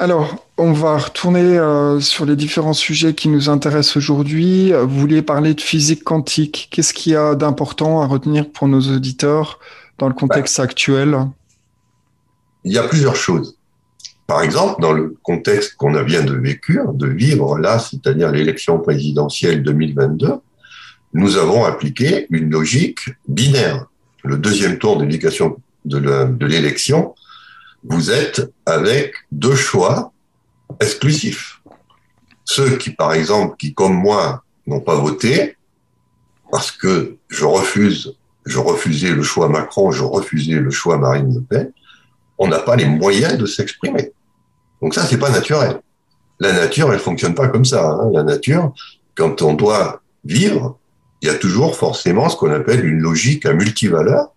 Alors, on va retourner euh, sur les différents sujets qui nous intéressent aujourd'hui. Vous vouliez parler de physique quantique. Qu'est-ce qu'il y a d'important à retenir pour nos auditeurs dans le contexte actuel? Il y a plusieurs choses. Par exemple, dans le contexte qu'on vient de vécu, de vivre là, c'est-à-dire l'élection présidentielle 2022, nous avons appliqué une logique binaire. Le deuxième tour d'éducation de l'élection, vous êtes avec deux choix exclusifs. Ceux qui, par exemple, qui comme moi n'ont pas voté parce que je refuse, je refusais le choix Macron, je refusais le choix Marine Le Pen, on n'a pas les moyens de s'exprimer. Donc ça, c'est pas naturel. La nature, elle fonctionne pas comme ça. Hein. La nature, quand on doit vivre, il y a toujours forcément ce qu'on appelle une logique à multivaleur.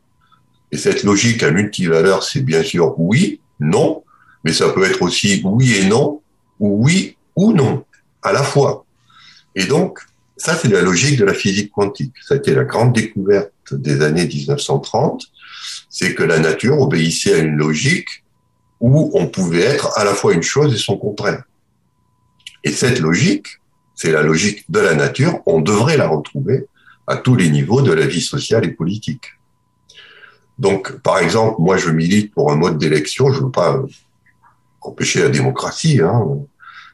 Et cette logique à multivaleur, c'est bien sûr oui, non, mais ça peut être aussi oui et non, ou oui ou non, à la fois. Et donc, ça, c'est la logique de la physique quantique. Ça a été la grande découverte des années 1930, c'est que la nature obéissait à une logique où on pouvait être à la fois une chose et son contraire. Et cette logique, c'est la logique de la nature, on devrait la retrouver à tous les niveaux de la vie sociale et politique. Donc, par exemple, moi, je milite pour un mode d'élection. Je ne veux pas empêcher la démocratie, hein,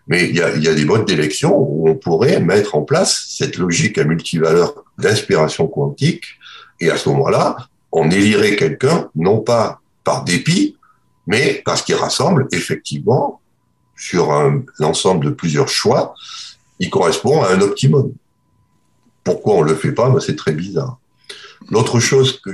mais il y a, y a, des modes d'élection où on pourrait mettre en place cette logique à multivaleur d'inspiration quantique, et à ce moment-là, on élirait quelqu'un non pas par dépit, mais parce qu'il rassemble effectivement sur un ensemble de plusieurs choix, il correspond à un optimum. Pourquoi on le fait pas? Ben, C'est très bizarre. L'autre chose que